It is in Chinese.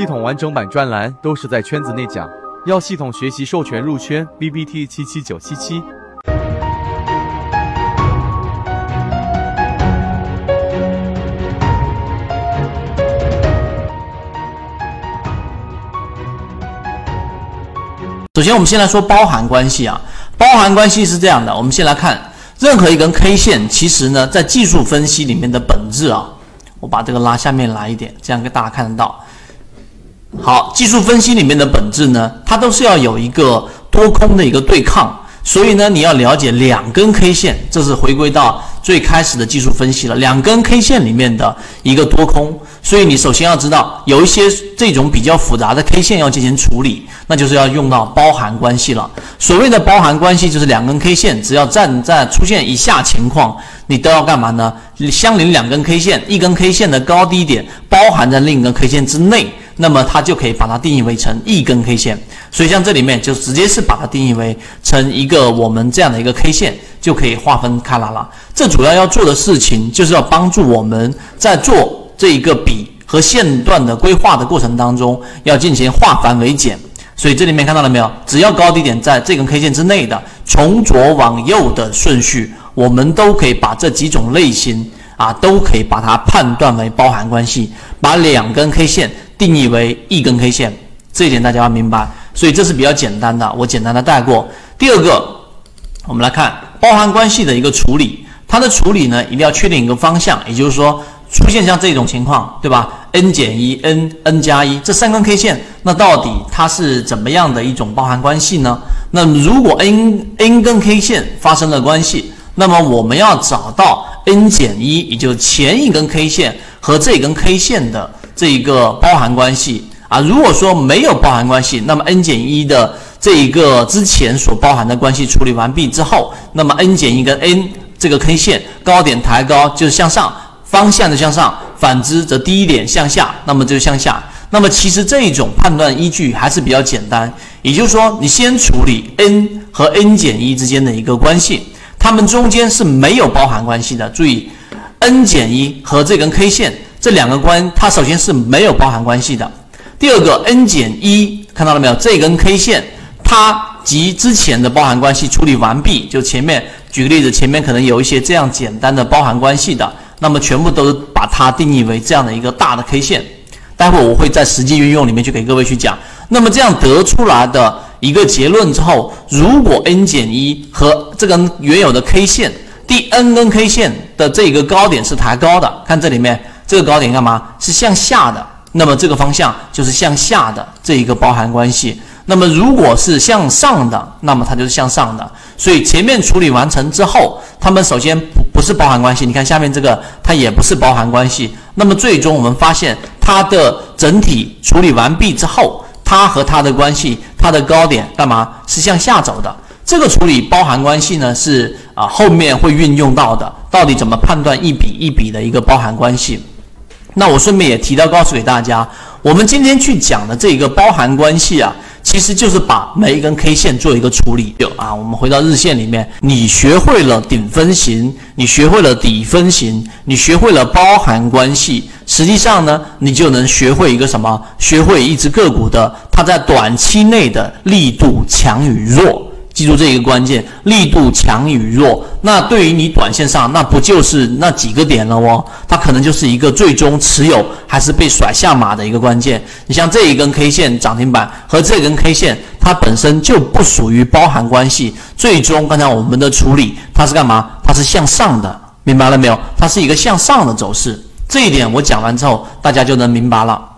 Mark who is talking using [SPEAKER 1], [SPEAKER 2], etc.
[SPEAKER 1] 系统完整版专栏都是在圈子内讲，要系统学习授权入圈，B B T 七七九七七。
[SPEAKER 2] 首先，我们先来说包含关系啊。包含关系是这样的，我们先来看任何一根 K 线，其实呢，在技术分析里面的本质啊，我把这个拉下面来一点，这样给大家看得到。好，技术分析里面的本质呢，它都是要有一个多空的一个对抗，所以呢，你要了解两根 K 线，这是回归到最开始的技术分析了。两根 K 线里面的一个多空，所以你首先要知道有一些这种比较复杂的 K 线要进行处理，那就是要用到包含关系了。所谓的包含关系，就是两根 K 线只要站在出现以下情况，你都要干嘛呢？相邻两根 K 线，一根 K 线的高低点包含在另一根 K 线之内。那么它就可以把它定义为成一根 K 线，所以像这里面就直接是把它定义为成一个我们这样的一个 K 线，就可以划分开来了。这主要要做的事情就是要帮助我们在做这一个笔和线段的规划的过程当中，要进行化繁为简。所以这里面看到了没有？只要高低点在这根 K 线之内的，从左往右的顺序，我们都可以把这几种类型啊，都可以把它判断为包含关系，把两根 K 线。定义为一根 K 线，这一点大家要明白，所以这是比较简单的，我简单的带过。第二个，我们来看包含关系的一个处理，它的处理呢，一定要确定一个方向，也就是说，出现像这种情况，对吧？n 减一，n n 加一，这三根 K 线，那到底它是怎么样的一种包含关系呢？那如果 n n 根 K 线发生了关系，那么我们要找到 n 减一，也就是前一根 K 线和这根 K 线的。这一个包含关系啊，如果说没有包含关系，那么 n 减一的这一个之前所包含的关系处理完毕之后，那么 n 减一跟 n 这个 K 线高点抬高就是向上方向的向上，反之则低一点向下，那么就向下。那么其实这一种判断依据还是比较简单，也就是说你先处理 n 和 n 减一之间的一个关系，它们中间是没有包含关系的。注意 n 减一和这根 K 线。这两个关，它首先是没有包含关系的。第二个 n 减一，看到了没有？这根 K 线，它及之前的包含关系处理完毕。就前面举个例子，前面可能有一些这样简单的包含关系的，那么全部都把它定义为这样的一个大的 K 线。待会我会在实际运用里面去给各位去讲。那么这样得出来的一个结论之后，如果 n 减一和这根原有的 K 线第 n 根 K 线的这个高点是抬高的，看这里面。这个高点干嘛？是向下的，那么这个方向就是向下的这一个包含关系。那么如果是向上的，那么它就是向上的。所以前面处理完成之后，它们首先不不是包含关系。你看下面这个，它也不是包含关系。那么最终我们发现，它的整体处理完毕之后，它和它的关系，它的高点干嘛？是向下走的。这个处理包含关系呢，是啊后面会运用到的。到底怎么判断一笔一笔的一个包含关系？那我顺便也提到告诉给大家，我们今天去讲的这个包含关系啊，其实就是把每一根 K 线做一个处理。就啊，我们回到日线里面，你学会了顶分型，你学会了底分型，你学会了包含关系，实际上呢，你就能学会一个什么？学会一只个股的它在短期内的力度强与弱。记住这一个关键，力度强与弱，那对于你短线上，那不就是那几个点了哦？它可能就是一个最终持有还是被甩下马的一个关键。你像这一根 K 线涨停板和这根 K 线，它本身就不属于包含关系。最终刚才我们的处理，它是干嘛？它是向上的，明白了没有？它是一个向上的走势。这一点我讲完之后，大家就能明白了。